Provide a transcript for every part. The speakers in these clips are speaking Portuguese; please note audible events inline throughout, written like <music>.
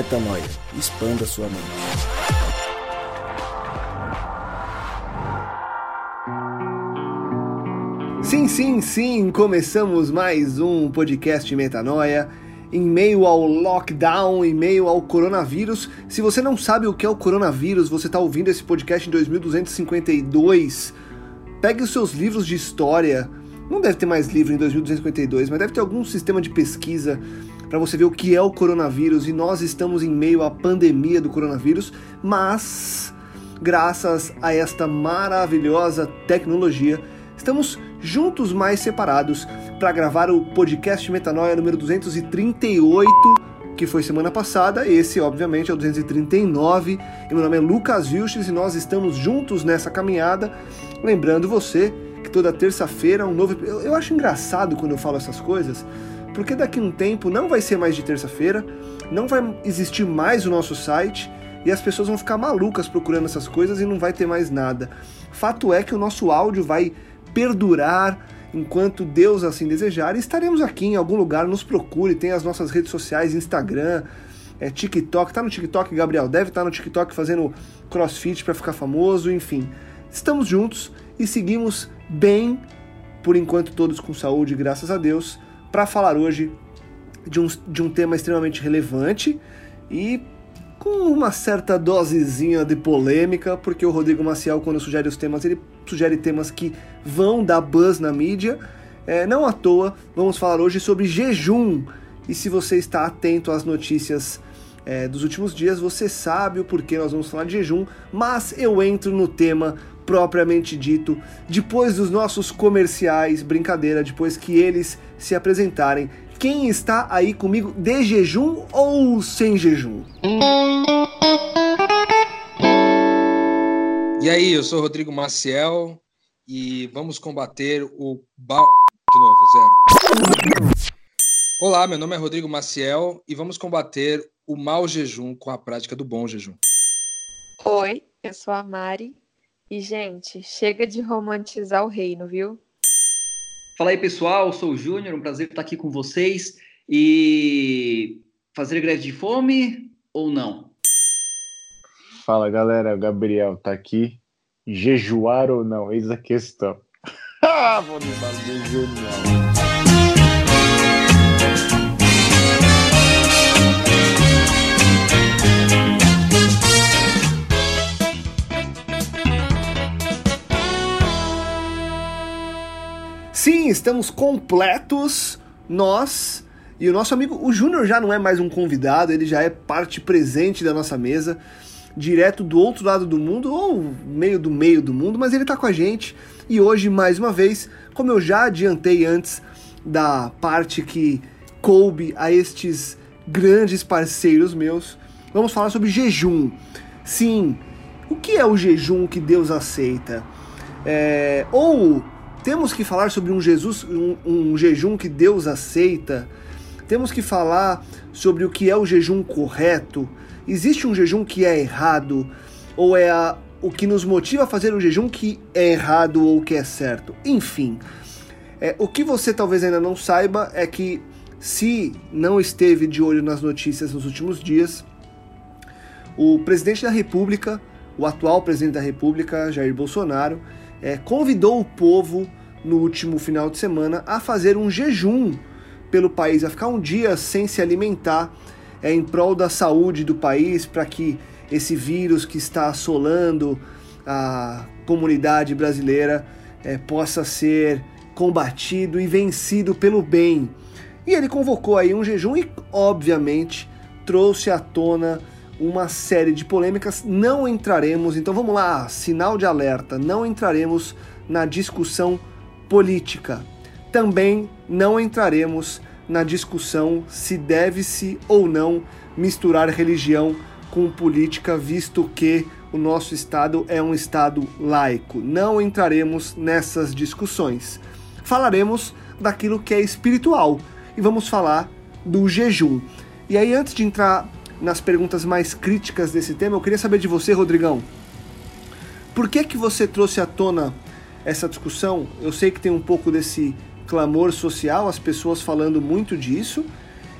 Metanoia. Expanda sua mente. Sim, sim, sim, começamos mais um podcast Metanoia. Em meio ao lockdown, em meio ao coronavírus. Se você não sabe o que é o coronavírus, você está ouvindo esse podcast em 2252. Pegue os seus livros de história. Não deve ter mais livro em 2252, mas deve ter algum sistema de pesquisa para você ver o que é o coronavírus. E nós estamos em meio à pandemia do coronavírus, mas graças a esta maravilhosa tecnologia, estamos juntos mais separados para gravar o podcast Metanoia número 238, que foi semana passada. Esse, obviamente, é o 239. E meu nome é Lucas Vilches e nós estamos juntos nessa caminhada. Lembrando você que toda terça-feira um novo. Eu, eu acho engraçado quando eu falo essas coisas, porque daqui a um tempo não vai ser mais de terça-feira, não vai existir mais o nosso site e as pessoas vão ficar malucas procurando essas coisas e não vai ter mais nada. Fato é que o nosso áudio vai perdurar enquanto Deus assim desejar. E estaremos aqui em algum lugar, nos procure, tem as nossas redes sociais, Instagram, é, TikTok, tá no TikTok, Gabriel, deve estar tá no TikTok fazendo crossfit para ficar famoso, enfim. Estamos juntos e seguimos bem, por enquanto todos com saúde, graças a Deus, para falar hoje de um, de um tema extremamente relevante e com uma certa dosezinha de polêmica, porque o Rodrigo Maciel, quando sugere os temas, ele sugere temas que vão dar buzz na mídia. É, não à toa, vamos falar hoje sobre jejum. E se você está atento às notícias é, dos últimos dias, você sabe o porquê nós vamos falar de jejum, mas eu entro no tema propriamente dito depois dos nossos comerciais, brincadeira, depois que eles se apresentarem quem está aí comigo de jejum ou sem jejum? E aí, eu sou Rodrigo Maciel e vamos combater o bal... De novo, zero. Olá, meu nome é Rodrigo Maciel e vamos combater o mau jejum com a prática do bom jejum. Oi, eu sou a Mari e, gente, chega de romantizar o reino, viu? Fala aí, pessoal. Eu sou o Júnior. Um prazer estar aqui com vocês. E fazer greve de fome ou não? Fala, galera. O Gabriel tá aqui. Jejuar ou não? Eis a questão. <laughs> Ah, vou levar jejum, não. Sim, estamos completos, nós e o nosso amigo, o Júnior já não é mais um convidado, ele já é parte presente da nossa mesa, direto do outro lado do mundo, ou meio do meio do mundo, mas ele está com a gente. E hoje, mais uma vez, como eu já adiantei antes da parte que coube a estes grandes parceiros meus, vamos falar sobre jejum. Sim, o que é o jejum que Deus aceita? É, ou temos que falar sobre um Jesus, um, um jejum que Deus aceita. Temos que falar sobre o que é o jejum correto. Existe um jejum que é errado ou é a, o que nos motiva a fazer um jejum que é errado ou que é certo? Enfim, é, o que você talvez ainda não saiba é que se não esteve de olho nas notícias nos últimos dias, o presidente da República, o atual presidente da República, Jair Bolsonaro, é, convidou o povo no último final de semana a fazer um jejum pelo país, a ficar um dia sem se alimentar é, em prol da saúde do país, para que esse vírus que está assolando a comunidade brasileira é, possa ser combatido e vencido pelo bem. E ele convocou aí um jejum e, obviamente, trouxe à tona uma série de polêmicas. Não entraremos, então vamos lá, sinal de alerta, não entraremos na discussão política. Também não entraremos na discussão se deve-se ou não misturar religião com política, visto que o nosso Estado é um Estado laico. Não entraremos nessas discussões. Falaremos daquilo que é espiritual e vamos falar do jejum. E aí, antes de entrar nas perguntas mais críticas desse tema, eu queria saber de você, Rodrigão. Por que que você trouxe à tona essa discussão? Eu sei que tem um pouco desse clamor social, as pessoas falando muito disso.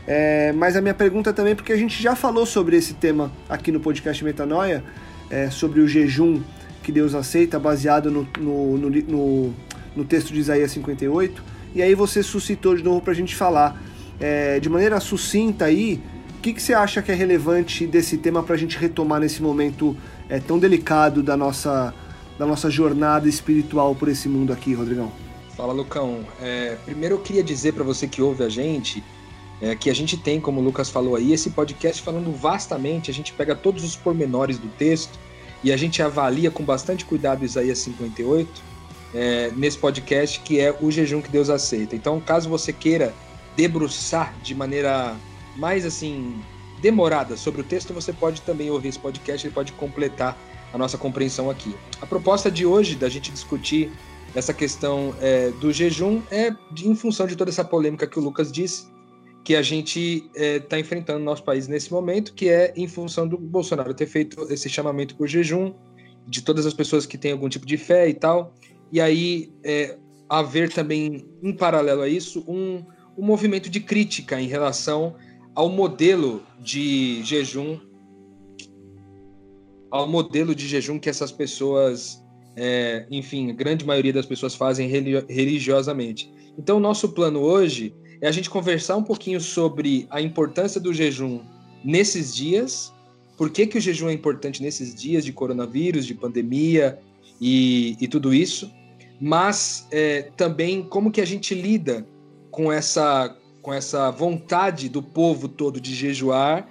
É, mas a minha pergunta também, porque a gente já falou sobre esse tema aqui no podcast Metanoia, é, sobre o jejum que Deus aceita, baseado no, no, no, no, no texto de Isaías 58, e aí você suscitou de novo para a gente falar. É, de maneira sucinta aí, o que, que você acha que é relevante desse tema para a gente retomar nesse momento é, tão delicado da nossa, da nossa jornada espiritual por esse mundo aqui, Rodrigão? Fala, Lucão. É, primeiro eu queria dizer para você que ouve a gente é, que a gente tem, como o Lucas falou aí, esse podcast falando vastamente, a gente pega todos os pormenores do texto e a gente avalia com bastante cuidado Isaías 58 é, nesse podcast, que é o jejum que Deus aceita. Então, caso você queira debruçar de maneira mais assim demorada sobre o texto, você pode também ouvir esse podcast, ele pode completar a nossa compreensão aqui. A proposta de hoje da gente discutir essa questão é, do jejum é em função de toda essa polêmica que o Lucas disse, que a gente está é, tá enfrentando no nosso país nesse momento, que é em função do Bolsonaro ter feito esse chamamento por jejum, de todas as pessoas que têm algum tipo de fé e tal, e aí é, haver também, em paralelo a isso, um, um movimento de crítica em relação ao modelo de jejum ao modelo de jejum que essas pessoas, é, enfim, a grande maioria das pessoas fazem religiosamente. Então, o nosso plano hoje é a gente conversar um pouquinho sobre a importância do jejum nesses dias, por que, que o jejum é importante nesses dias de coronavírus, de pandemia e, e tudo isso, mas é, também como que a gente lida com essa com essa vontade do povo todo de jejuar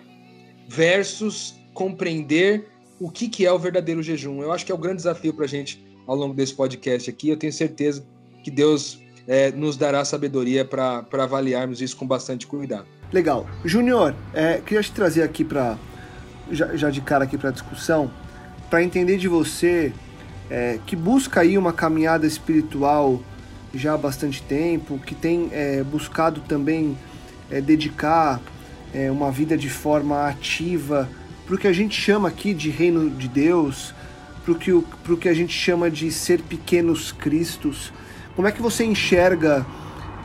versus compreender o que, que é o verdadeiro jejum. Eu acho que é o grande desafio para a gente ao longo desse podcast aqui. Eu tenho certeza que Deus é, nos dará sabedoria para avaliarmos isso com bastante cuidado. Legal. Júnior, é, queria te trazer aqui para, já, já, de cara aqui para a discussão, para entender de você é, que busca aí uma caminhada espiritual já há bastante tempo, que tem é, buscado também é, dedicar é, uma vida de forma ativa para o que a gente chama aqui de reino de Deus, para o que, que a gente chama de ser pequenos cristos. Como é que você enxerga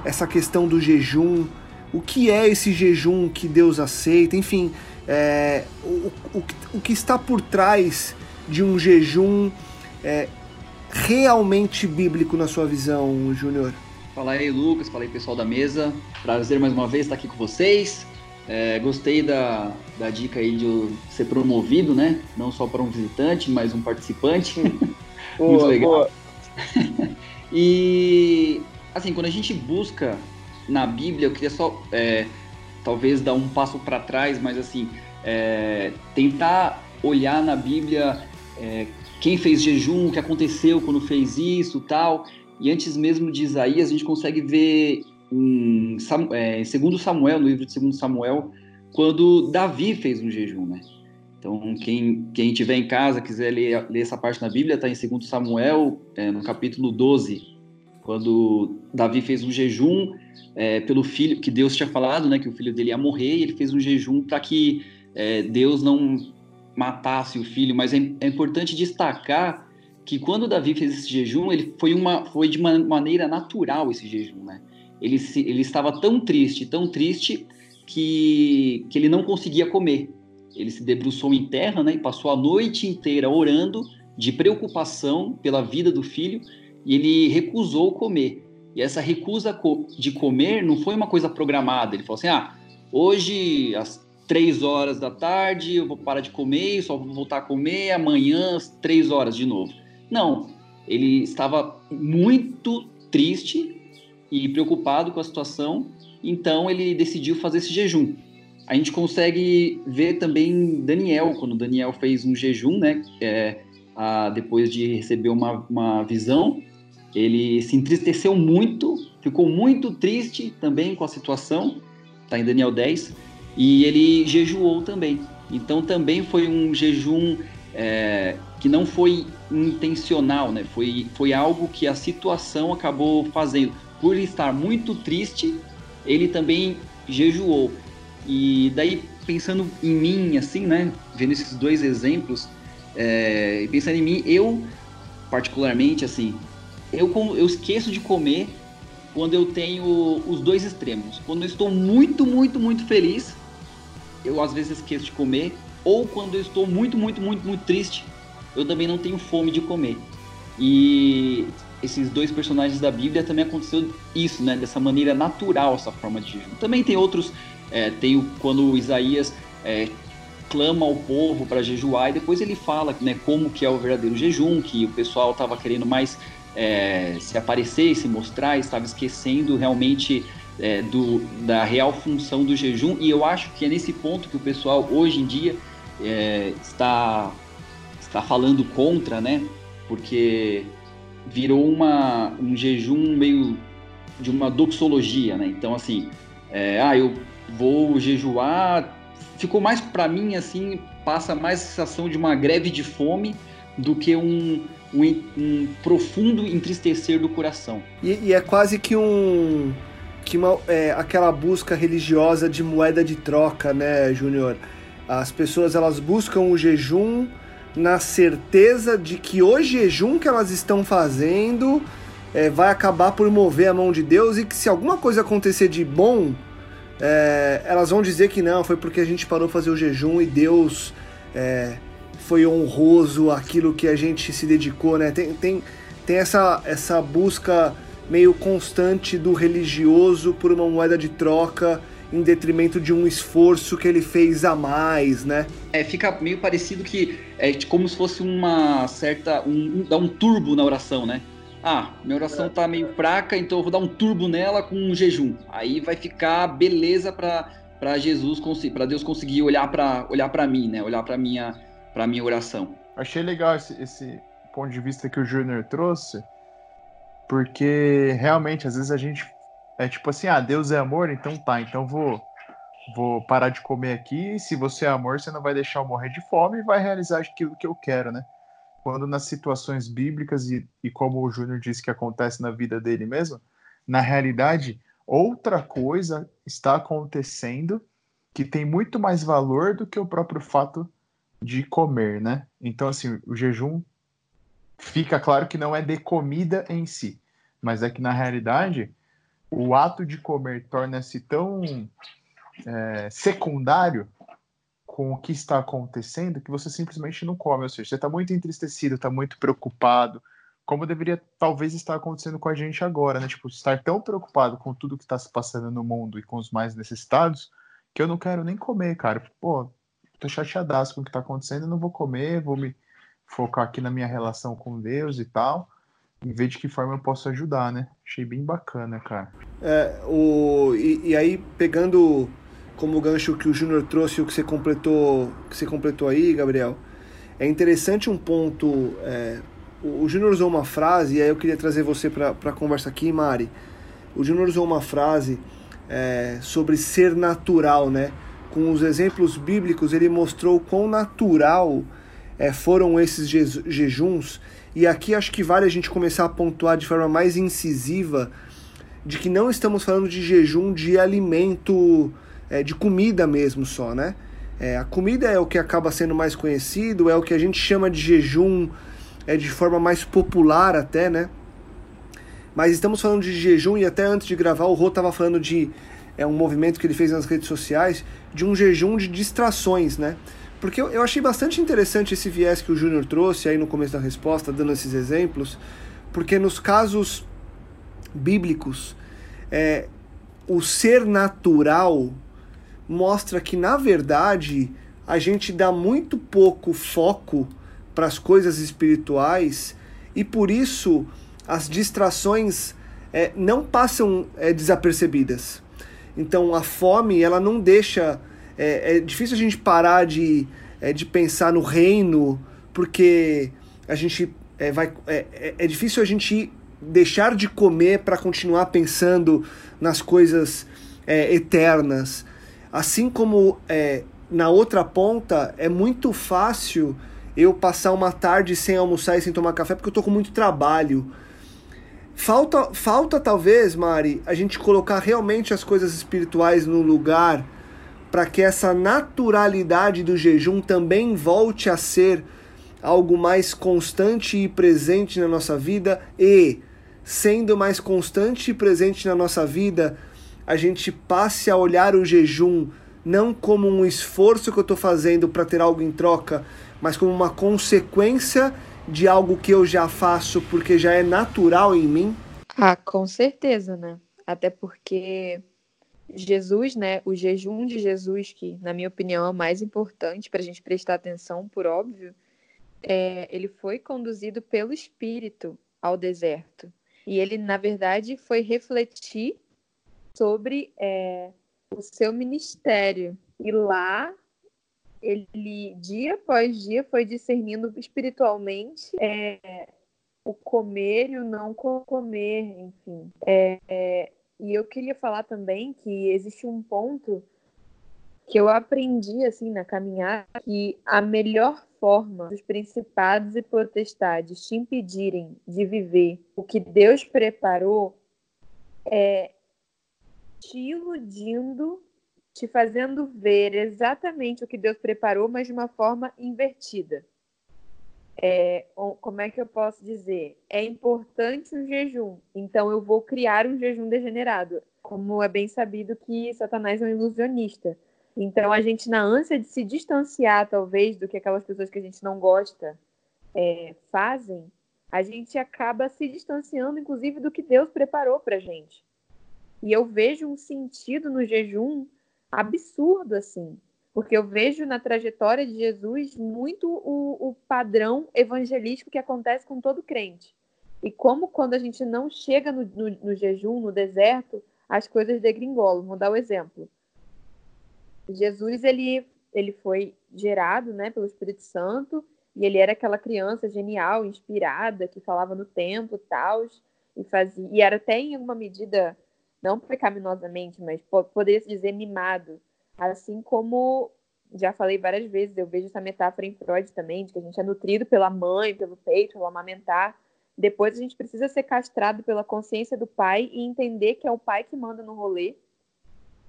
essa questão do jejum? O que é esse jejum que Deus aceita? Enfim, é, o, o, o que está por trás de um jejum é, realmente bíblico na sua visão, Júnior? Fala aí, Lucas. Fala aí, pessoal da mesa. Prazer mais uma vez estar aqui com vocês. É, gostei da, da dica aí de ser promovido, né? Não só para um visitante, mas um participante. <laughs> boa, Muito legal. Boa. <laughs> e, assim, quando a gente busca na Bíblia, eu queria só, é, talvez, dar um passo para trás, mas, assim, é, tentar olhar na Bíblia é, quem fez jejum, o que aconteceu quando fez isso tal. E antes mesmo de Isaías, a gente consegue ver em, é, em segundo Samuel, no livro de segundo Samuel, quando Davi fez um jejum, né? Então, quem, quem tiver em casa, quiser ler, ler essa parte na Bíblia, está em 2 Samuel, é, no capítulo 12, quando Davi fez um jejum é, pelo filho, que Deus tinha falado, né, que o filho dele ia morrer, e ele fez um jejum para que é, Deus não matasse o filho, mas é, é, importante destacar que quando Davi fez esse jejum, ele foi uma foi de uma maneira natural esse jejum, né? Ele, se, ele estava tão triste, tão triste que, que ele não conseguia comer. Ele se debruçou em terra, né, e passou a noite inteira orando de preocupação pela vida do filho, e ele recusou comer. E essa recusa de comer não foi uma coisa programada. Ele falou assim: "Ah, hoje às três horas da tarde, eu vou parar de comer, só vou voltar a comer amanhã, três horas de novo. Não, ele estava muito triste e preocupado com a situação, então ele decidiu fazer esse jejum. A gente consegue ver também Daniel, quando Daniel fez um jejum, né, é, a, depois de receber uma, uma visão, ele se entristeceu muito, ficou muito triste também com a situação, está em Daniel 10, e ele jejuou também. Então também foi um jejum é, que não foi intencional, né? Foi, foi algo que a situação acabou fazendo. Por estar muito triste, ele também jejuou. E daí, pensando em mim, assim, né? Vendo esses dois exemplos, é, pensando em mim, eu, particularmente, assim, eu, eu esqueço de comer quando eu tenho os dois extremos. Quando eu estou muito, muito, muito feliz, eu às vezes esqueço de comer, ou quando eu estou muito, muito, muito, muito triste, eu também não tenho fome de comer. E esses dois personagens da Bíblia também aconteceu isso, né? Dessa maneira natural, essa forma de jejum. Também tem outros, é, tem o, quando Isaías é, clama ao povo para jejuar e depois ele fala, né? Como que é o verdadeiro jejum, que o pessoal estava querendo mais é, se aparecer, se mostrar, estava esquecendo realmente é, do, da real função do jejum. E eu acho que é nesse ponto que o pessoal hoje em dia é, está está falando contra, né? Porque virou uma, um jejum meio de uma doxologia, né? Então, assim, é, ah, eu vou jejuar, ficou mais para mim, assim, passa mais a sensação de uma greve de fome do que um, um, um profundo entristecer do coração. E, e, é quase que um que uma, é, aquela busca religiosa de moeda de troca, né, Júnior? As pessoas elas buscam o jejum na certeza de que o jejum que elas estão fazendo é, vai acabar por mover a mão de Deus e que se alguma coisa acontecer de bom, é, elas vão dizer que não, foi porque a gente parou fazer o jejum e Deus é, foi honroso aquilo que a gente se dedicou, né? Tem, tem, tem essa, essa busca meio constante do religioso por uma moeda de troca em detrimento de um esforço que ele fez a mais, né? É, fica meio parecido que é como se fosse uma certa. Um, um, dar um turbo na oração, né? Ah, minha oração tá meio fraca, então eu vou dar um turbo nela com um jejum. Aí vai ficar beleza para para Jesus para Deus conseguir olhar para olhar para mim, né? Olhar para minha para minha oração. Achei legal esse, esse ponto de vista que o Júnior trouxe, porque realmente às vezes a gente é tipo assim, ah, Deus é amor, então tá, então vou vou parar de comer aqui. Se você é amor, você não vai deixar eu morrer de fome e vai realizar aquilo que eu quero, né? Quando nas situações bíblicas, e, e como o Júnior disse que acontece na vida dele mesmo, na realidade, outra coisa está acontecendo que tem muito mais valor do que o próprio fato de comer, né? Então, assim, o jejum fica claro que não é de comida em si, mas é que na realidade o ato de comer torna-se tão é, secundário com o que está acontecendo que você simplesmente não come. Ou seja, você está muito entristecido, está muito preocupado, como deveria talvez estar acontecendo com a gente agora, né? Tipo, estar tão preocupado com tudo que está se passando no mundo e com os mais necessitados que eu não quero nem comer, cara. Pô, tô chateadaço com o que está acontecendo, não vou comer, vou me focar aqui na minha relação com Deus e tal em ver de que forma eu posso ajudar, né? Achei bem bacana, cara. É, o, e, e aí, pegando como gancho que o Júnior trouxe o que você completou, que você completou aí, Gabriel, é interessante um ponto. É, o, o Júnior usou uma frase, e aí eu queria trazer você para a conversa aqui, Mari. O Júnior usou uma frase é, sobre ser natural, né? Com os exemplos bíblicos, ele mostrou quão natural é, foram esses jejuns e aqui acho que vale a gente começar a pontuar de forma mais incisiva de que não estamos falando de jejum de alimento, é, de comida mesmo só, né? É, a comida é o que acaba sendo mais conhecido, é o que a gente chama de jejum é de forma mais popular até, né? Mas estamos falando de jejum e até antes de gravar o Rô estava falando de é um movimento que ele fez nas redes sociais de um jejum de distrações, né? Porque eu, eu achei bastante interessante esse viés que o Júnior trouxe aí no começo da resposta, dando esses exemplos, porque nos casos bíblicos, é, o ser natural mostra que, na verdade, a gente dá muito pouco foco para as coisas espirituais e por isso as distrações é, não passam é, desapercebidas. Então a fome ela não deixa é, é difícil a gente parar de, é, de pensar no reino, porque a gente é, vai, é, é, é difícil a gente deixar de comer para continuar pensando nas coisas é, eternas. Assim como é, na outra ponta, é muito fácil eu passar uma tarde sem almoçar e sem tomar café porque eu tô com muito trabalho. Falta, falta talvez, Mari, a gente colocar realmente as coisas espirituais no lugar para que essa naturalidade do jejum também volte a ser algo mais constante e presente na nossa vida e sendo mais constante e presente na nossa vida, a gente passe a olhar o jejum não como um esforço que eu estou fazendo para ter algo em troca, mas como uma consequência de algo que eu já faço porque já é natural em mim? Ah, com certeza, né? Até porque Jesus, né? O jejum de Jesus, que na minha opinião é o mais importante para a gente prestar atenção, por óbvio, é, ele foi conduzido pelo Espírito ao deserto. E ele, na verdade, foi refletir sobre é, o seu ministério. E lá, ele, dia após dia, foi discernindo espiritualmente é, o comer e o não comer, enfim. É, é, e eu queria falar também que existe um ponto que eu aprendi assim na caminhada que a melhor forma dos principados e potestades te impedirem de viver o que Deus preparou é te iludindo, te fazendo ver exatamente o que Deus preparou, mas de uma forma invertida. É, como é que eu posso dizer? É importante o jejum, então eu vou criar um jejum degenerado. Como é bem sabido que Satanás é um ilusionista. Então a gente, na ânsia de se distanciar, talvez, do que aquelas pessoas que a gente não gosta é, fazem, a gente acaba se distanciando, inclusive, do que Deus preparou para gente. E eu vejo um sentido no jejum absurdo, assim. Porque eu vejo na trajetória de Jesus muito o, o padrão evangelístico que acontece com todo crente. E como quando a gente não chega no, no, no jejum, no deserto, as coisas degringolam. Vou dar o um exemplo. Jesus, ele, ele foi gerado né, pelo Espírito Santo e ele era aquela criança genial, inspirada, que falava no tempo e tal, e fazia, e era até em alguma medida não pecaminosamente, mas poderia se dizer mimado. Assim como já falei várias vezes, eu vejo essa metáfora em Freud também, de que a gente é nutrido pela mãe, pelo peito, pelo amamentar. Depois a gente precisa ser castrado pela consciência do pai e entender que é o pai que manda no rolê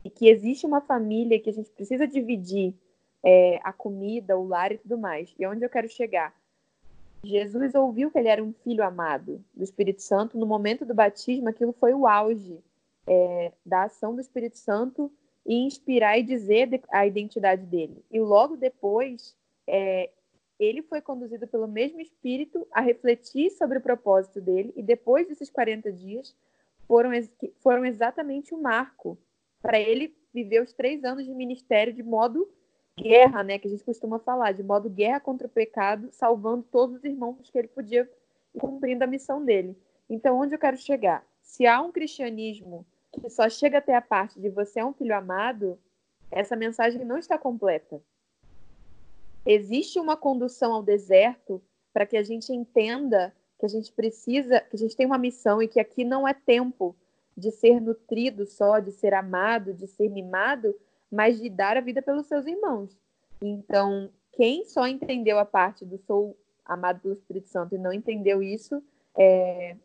e que existe uma família que a gente precisa dividir é, a comida, o lar e tudo mais. E onde eu quero chegar? Jesus ouviu que ele era um filho amado do Espírito Santo. No momento do batismo, aquilo foi o auge é, da ação do Espírito Santo e inspirar e dizer a identidade dele. E logo depois, é, ele foi conduzido pelo mesmo Espírito a refletir sobre o propósito dele, e depois desses 40 dias, foram, foram exatamente o um marco para ele viver os três anos de ministério de modo guerra, né, que a gente costuma falar, de modo guerra contra o pecado, salvando todos os irmãos que ele podia cumprindo a missão dele. Então, onde eu quero chegar? Se há um cristianismo que só chega até a parte de você é um filho amado, essa mensagem não está completa. Existe uma condução ao deserto para que a gente entenda que a gente precisa, que a gente tem uma missão e que aqui não é tempo de ser nutrido só, de ser amado, de ser mimado, mas de dar a vida pelos seus irmãos. Então, quem só entendeu a parte do sou amado pelo Espírito Santo e não entendeu isso, é,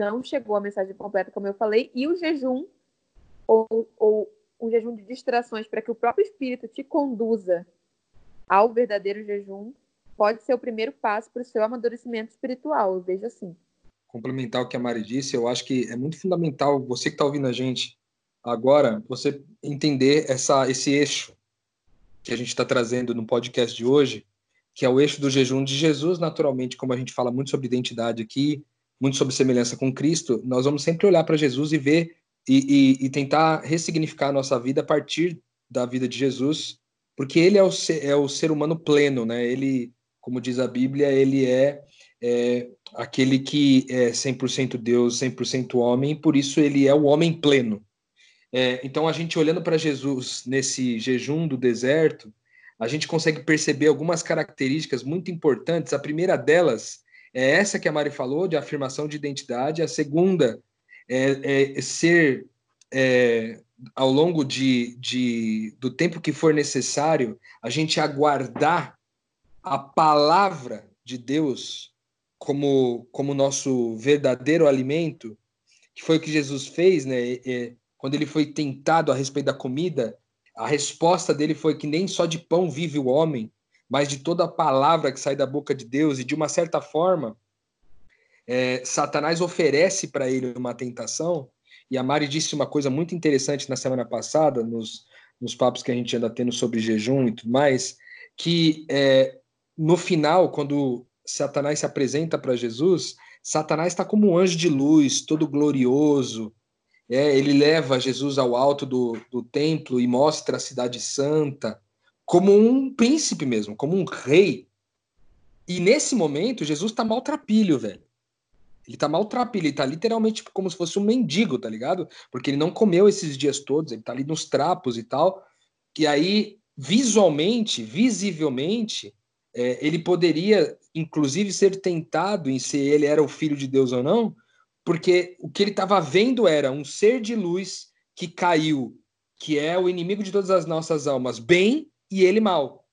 não chegou a mensagem completa, como eu falei, e o jejum, ou, ou um jejum de distrações para que o próprio Espírito te conduza ao verdadeiro jejum, pode ser o primeiro passo para o seu amadurecimento espiritual, eu vejo assim. Complementar o que a Mari disse, eu acho que é muito fundamental, você que está ouvindo a gente agora, você entender essa, esse eixo que a gente está trazendo no podcast de hoje, que é o eixo do jejum de Jesus, naturalmente, como a gente fala muito sobre identidade aqui, muito sobre semelhança com Cristo, nós vamos sempre olhar para Jesus e ver e, e, e, tentar ressignificar a nossa vida a partir da vida de Jesus, porque ele é o ser, é o ser humano pleno, né? Ele, como diz a Bíblia, ele é, é aquele que é 100% Deus, 100% homem, por isso ele é o homem pleno. É, então, a gente olhando para Jesus nesse jejum do deserto, a gente consegue perceber algumas características muito importantes. A primeira delas é essa que a Mari falou, de afirmação de identidade. A segunda é, é ser, é, ao longo de, de, do tempo que for necessário, a gente aguardar a palavra de Deus como, como nosso verdadeiro alimento, que foi o que Jesus fez, né? É, quando ele foi tentado a respeito da comida, a resposta dele foi que nem só de pão vive o homem, mas de toda a palavra que sai da boca de Deus, e de uma certa forma, é, Satanás oferece para ele uma tentação, e a Mari disse uma coisa muito interessante na semana passada, nos, nos papos que a gente anda tendo sobre jejum e tudo mais, que é, no final, quando Satanás se apresenta para Jesus, Satanás está como um anjo de luz, todo glorioso. É, ele leva Jesus ao alto do, do templo e mostra a cidade santa, como um príncipe mesmo, como um rei. E nesse momento, Jesus está maltrapilho, velho. Ele tá maltrapilho, ele tá literalmente como se fosse um mendigo, tá ligado? Porque ele não comeu esses dias todos, ele tá ali nos trapos e tal. E aí, visualmente, visivelmente, é, ele poderia, inclusive, ser tentado em se ele era o filho de Deus ou não, porque o que ele estava vendo era um ser de luz que caiu, que é o inimigo de todas as nossas almas, bem e ele mal,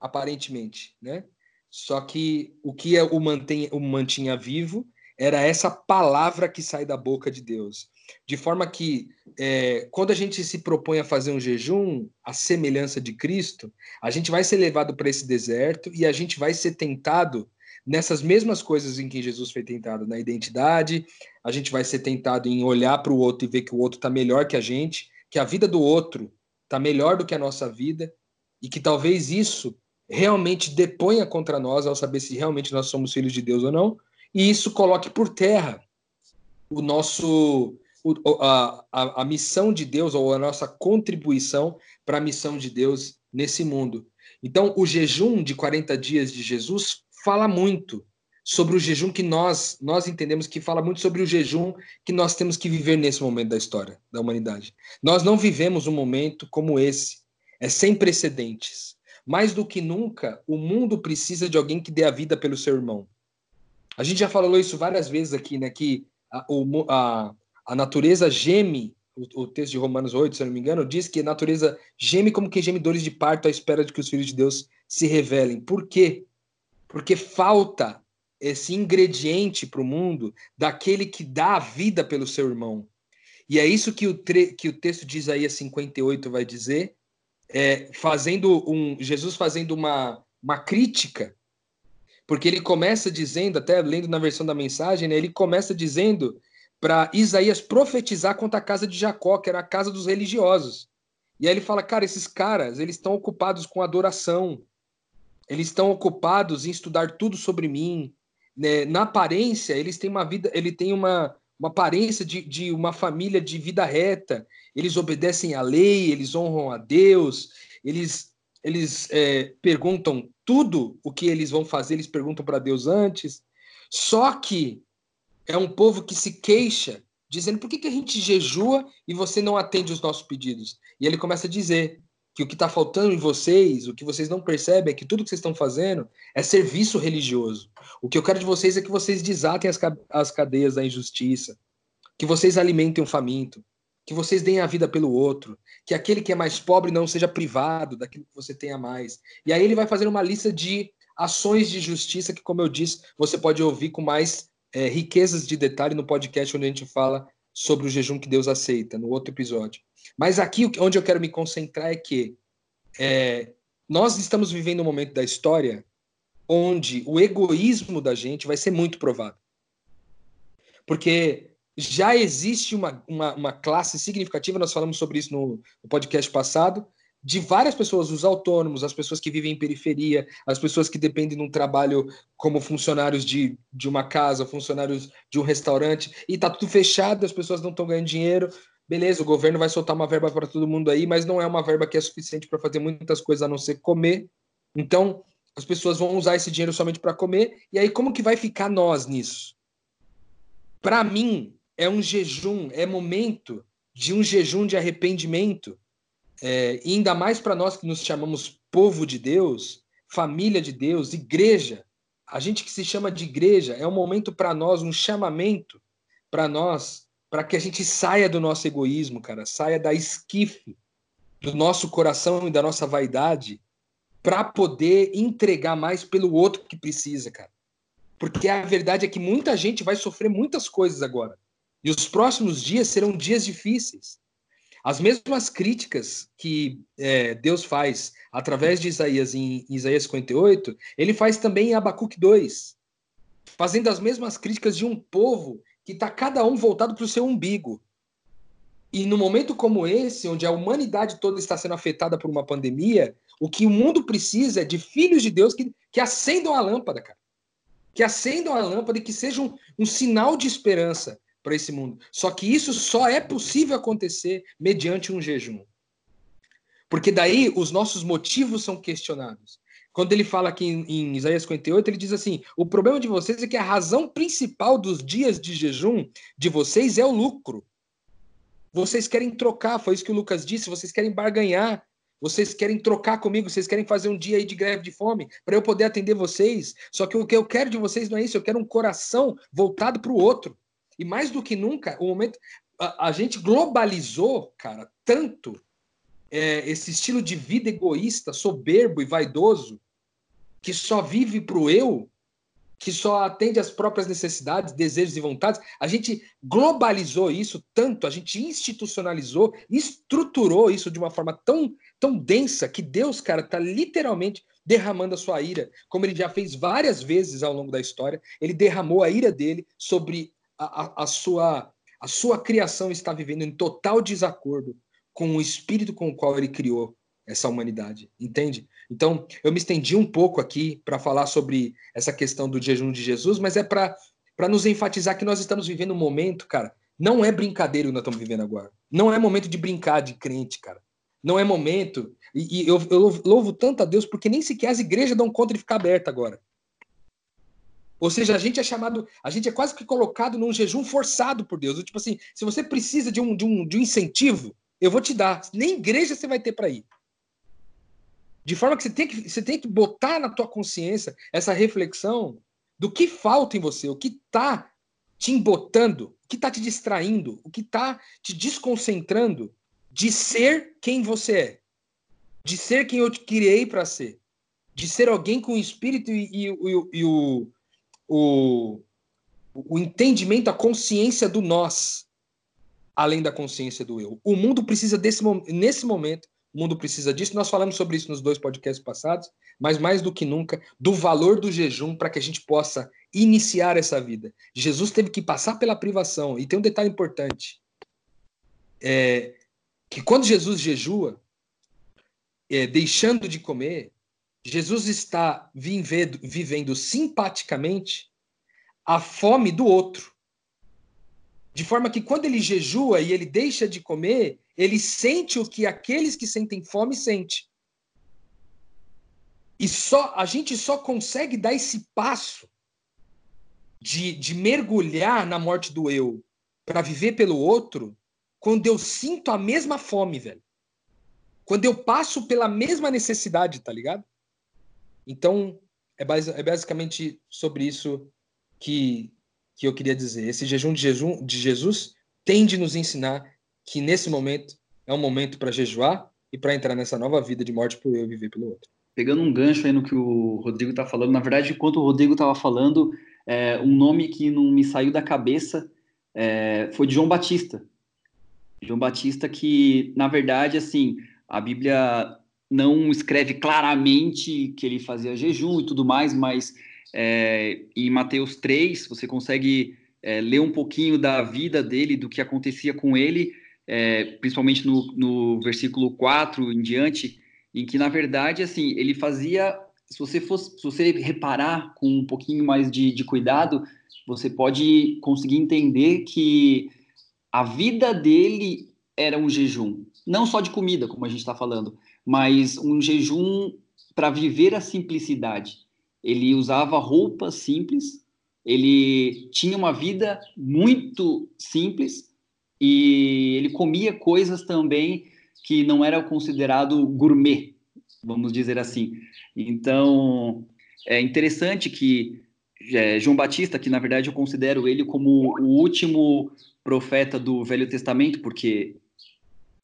aparentemente, né? Só que o que o, mantém, o mantinha vivo era essa palavra que sai da boca de Deus. De forma que, é, quando a gente se propõe a fazer um jejum, a semelhança de Cristo, a gente vai ser levado para esse deserto e a gente vai ser tentado nessas mesmas coisas em que Jesus foi tentado, na identidade, a gente vai ser tentado em olhar para o outro e ver que o outro está melhor que a gente, que a vida do outro está melhor do que a nossa vida, e que talvez isso realmente deponha contra nós ao saber se realmente nós somos filhos de Deus ou não, e isso coloque por terra o nosso a, a, a missão de Deus ou a nossa contribuição para a missão de Deus nesse mundo. Então, o jejum de 40 dias de Jesus fala muito sobre o jejum que nós nós entendemos que fala muito sobre o jejum que nós temos que viver nesse momento da história da humanidade. Nós não vivemos um momento como esse, é sem precedentes. Mais do que nunca, o mundo precisa de alguém que dê a vida pelo seu irmão. A gente já falou isso várias vezes aqui, né? Que a, a, a natureza geme, o, o, texto de Romanos 8, se eu não me engano, diz que a natureza geme como que geme dores de parto à espera de que os filhos de Deus se revelem. Por quê? Porque falta esse ingrediente para o mundo daquele que dá a vida pelo seu irmão. E é isso que o, que o texto de Isaías 58 vai dizer, é, fazendo um Jesus fazendo uma, uma crítica porque ele começa dizendo, até lendo na versão da mensagem, né, ele começa dizendo para Isaías profetizar contra a casa de Jacó, que era a casa dos religiosos. E aí ele fala, cara, esses caras, eles estão ocupados com adoração, eles estão ocupados em estudar tudo sobre mim. Né? Na aparência, eles têm uma vida, ele tem uma, uma aparência de, de uma família de vida reta. Eles obedecem à lei, eles honram a Deus, eles eles é, perguntam tudo o que eles vão fazer, eles perguntam para Deus antes. Só que é um povo que se queixa, dizendo por que, que a gente jejua e você não atende os nossos pedidos? E ele começa a dizer que o que está faltando em vocês, o que vocês não percebem é que tudo que vocês estão fazendo é serviço religioso. O que eu quero de vocês é que vocês desatem as, as cadeias da injustiça, que vocês alimentem o faminto, que vocês deem a vida pelo outro, que aquele que é mais pobre não seja privado daquilo que você tenha mais. E aí ele vai fazer uma lista de ações de justiça que, como eu disse, você pode ouvir com mais é, riquezas de detalhe no podcast onde a gente fala sobre o jejum que Deus aceita, no outro episódio. Mas aqui onde eu quero me concentrar é que é, nós estamos vivendo um momento da história onde o egoísmo da gente vai ser muito provado. Porque já existe uma, uma, uma, classe significativa, nós falamos sobre isso no, no, podcast passado, de várias pessoas, os autônomos, as pessoas que vivem em periferia, as pessoas que dependem de um trabalho como funcionários de, de uma casa, funcionários de um restaurante, e tá tudo fechado, as pessoas não estão ganhando dinheiro. Beleza, o governo vai soltar uma verba para todo mundo aí, mas não é uma verba que é suficiente para fazer muitas coisas a não ser comer. Então, as pessoas vão usar esse dinheiro somente para comer. E aí, como que vai ficar nós nisso? Para mim, é um jejum, é momento de um jejum de arrependimento. É, e ainda mais para nós que nos chamamos povo de Deus, família de Deus, igreja. A gente que se chama de igreja é um momento para nós, um chamamento para nós, para que a gente saia do nosso egoísmo, cara, saia da esquife do nosso coração e da nossa vaidade, para poder entregar mais pelo outro que precisa, cara. Porque a verdade é que muita gente vai sofrer muitas coisas agora. E os próximos dias serão dias difíceis. As mesmas críticas que é, Deus faz através de Isaías em, em Isaías 58, ele faz também em Abacuque 2. fazendo as mesmas críticas de um povo que está cada um voltado para o seu umbigo. E no momento como esse, onde a humanidade toda está sendo afetada por uma pandemia, o que o mundo precisa é de filhos de Deus que, que acendam a lâmpada, cara. Que acendam a lâmpada e que sejam um, um sinal de esperança para esse mundo. Só que isso só é possível acontecer mediante um jejum. Porque daí os nossos motivos são questionados. Quando ele fala aqui em, em, Isaías 58, ele diz assim: o problema de vocês é que a razão principal dos dias de jejum de vocês é o lucro. Vocês querem trocar, foi isso que o Lucas disse, vocês querem barganhar, vocês querem trocar comigo, vocês querem fazer um dia aí de greve de fome para eu poder atender vocês. Só que o que eu quero de vocês não é isso, eu quero um coração voltado para o outro. E mais do que nunca, o momento. A, a gente globalizou, cara, tanto é, esse estilo de vida egoísta, soberbo e vaidoso, que só vive para o eu, que só atende às próprias necessidades, desejos e vontades. A gente globalizou isso tanto, a gente institucionalizou, estruturou isso de uma forma tão, tão densa que Deus, cara, está literalmente derramando a sua ira, como ele já fez várias vezes ao longo da história. Ele derramou a ira dele sobre a, a, sua a sua criação está vivendo em total desacordo com o espírito com o qual ele criou essa humanidade, entende? Então, eu me estendi um pouco aqui para falar sobre essa questão do jejum de Jesus, mas é para nos enfatizar que nós estamos vivendo um momento, cara, não é brincadeira o que nós estamos vivendo agora. Não é momento de brincar de crente, cara. Não é momento. E, e eu, eu louvo tanto a Deus porque nem sequer as igrejas dão conta de ficar aberta agora. Ou seja, a gente é chamado, a gente é quase que colocado num jejum forçado por Deus. Tipo assim, se você precisa de um, de um, de um incentivo, eu vou te dar. Nem igreja você vai ter para ir. De forma que você tem que, você tem que botar na tua consciência essa reflexão do que falta em você, o que está te embotando, o que está te distraindo, o que está te desconcentrando de ser quem você é, de ser quem eu te criei para ser, de ser alguém com o espírito e, e, e, e o, o, o entendimento, a consciência do nós, além da consciência do eu. O mundo precisa desse nesse momento o mundo precisa disso. Nós falamos sobre isso nos dois podcasts passados, mas mais do que nunca, do valor do jejum para que a gente possa iniciar essa vida. Jesus teve que passar pela privação. E tem um detalhe importante: é, que quando Jesus jejua, é, deixando de comer, Jesus está vivendo, vivendo simpaticamente a fome do outro. De forma que quando ele jejua e ele deixa de comer, ele sente o que aqueles que sentem fome sentem. E só a gente só consegue dar esse passo de, de mergulhar na morte do eu para viver pelo outro quando eu sinto a mesma fome, velho. Quando eu passo pela mesma necessidade, tá ligado? Então, é, base, é basicamente sobre isso que, que eu queria dizer. Esse jejum de, jejum de Jesus tem de nos ensinar que nesse momento é um momento para jejuar e para entrar nessa nova vida de morte por eu viver pelo outro. Pegando um gancho aí no que o Rodrigo está falando, na verdade, enquanto o Rodrigo estava falando, é, um nome que não me saiu da cabeça é, foi de João Batista. João Batista que, na verdade, assim, a Bíblia não escreve claramente que ele fazia jejum e tudo mais, mas é, em Mateus 3 você consegue é, ler um pouquinho da vida dele, do que acontecia com ele, é, principalmente no, no versículo 4 em diante, em que, na verdade, assim, ele fazia. Se você fosse, se você reparar com um pouquinho mais de, de cuidado, você pode conseguir entender que a vida dele era um jejum, não só de comida, como a gente está falando, mas um jejum para viver a simplicidade. Ele usava roupas simples, ele tinha uma vida muito simples e ele comia coisas também que não era considerado gourmet, vamos dizer assim. Então, é interessante que é, João Batista, que na verdade eu considero ele como o último profeta do Velho Testamento, porque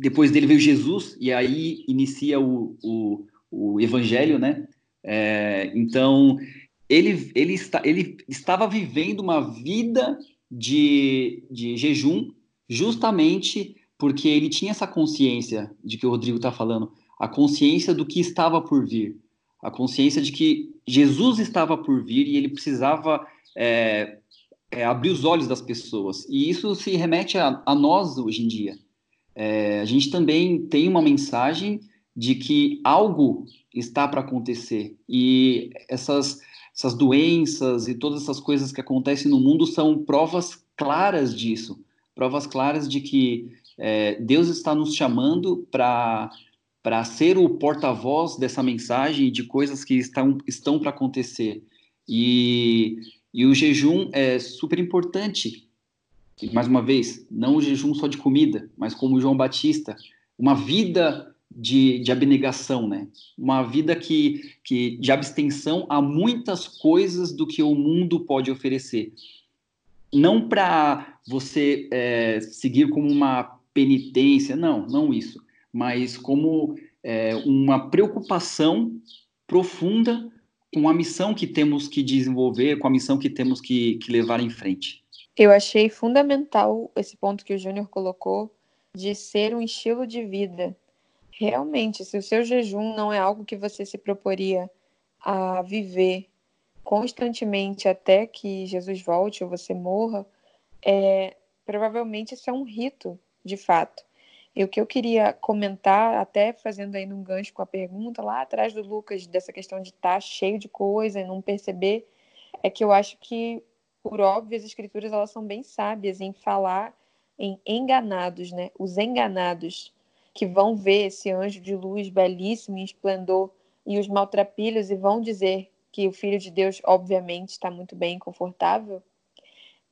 depois dele veio Jesus e aí inicia o, o, o Evangelho, né? É, então ele, ele, está, ele estava vivendo uma vida de, de jejum justamente porque ele tinha essa consciência de que o Rodrigo está falando, a consciência do que estava por vir, a consciência de que Jesus estava por vir e ele precisava é, é, abrir os olhos das pessoas. E isso se remete a, a nós hoje em dia. É, a gente também tem uma mensagem de que algo está para acontecer e essas essas doenças e todas essas coisas que acontecem no mundo são provas claras disso, provas claras de que é, Deus está nos chamando para para ser o porta-voz dessa mensagem de coisas que estão, estão para acontecer. E, e o jejum é super importante. E, mais uma vez, não o jejum só de comida, mas como João Batista, uma vida de, de abnegação, né? Uma vida que, que de abstenção a muitas coisas do que o mundo pode oferecer. Não para você é, seguir como uma penitência, não, não isso mas como é, uma preocupação profunda com a missão que temos que desenvolver, com a missão que temos que, que levar em frente. Eu achei fundamental esse ponto que o Júnior colocou de ser um estilo de vida. Realmente, se o seu jejum não é algo que você se proporia a viver constantemente até que Jesus volte ou você morra, é, provavelmente isso é um rito, de fato. E o que eu queria comentar, até fazendo aí um gancho com a pergunta lá atrás do Lucas, dessa questão de estar tá cheio de coisa e não perceber, é que eu acho que, por óbvio, as escrituras elas são bem sábias em falar em enganados, né? Os enganados que vão ver esse anjo de luz belíssimo em esplendor e os maltrapilhos e vão dizer que o Filho de Deus, obviamente, está muito bem, confortável.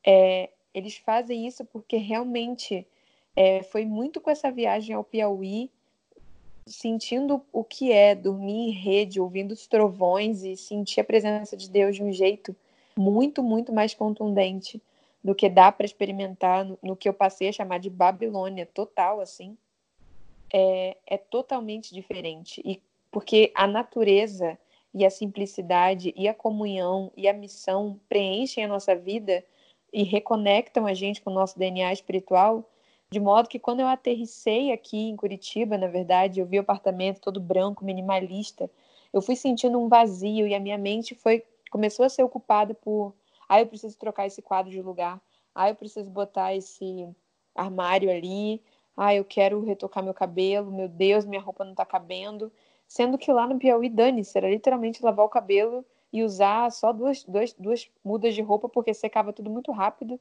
É, eles fazem isso porque realmente é, foi muito com essa viagem ao Piauí, sentindo o que é dormir em rede, ouvindo os trovões e sentir a presença de Deus de um jeito muito, muito mais contundente do que dá para experimentar no, no, que eu passei a chamar de Babilônia total, assim, é, é totalmente diferente. E porque a natureza e a simplicidade e a comunhão e a missão preenchem a nossa vida e reconectam a gente com o nosso DNA espiritual de modo que quando eu aterrissei aqui em Curitiba, na verdade, eu vi o apartamento todo branco, minimalista, eu fui sentindo um vazio e a minha mente foi começou a ser ocupada por, ah, eu preciso trocar esse quadro de lugar, ah, eu preciso botar esse armário ali, ah, eu quero retocar meu cabelo, meu Deus, minha roupa não tá cabendo, sendo que lá no Piauí, dane-se, era literalmente lavar o cabelo e usar só duas, duas, duas mudas de roupa porque secava tudo muito rápido.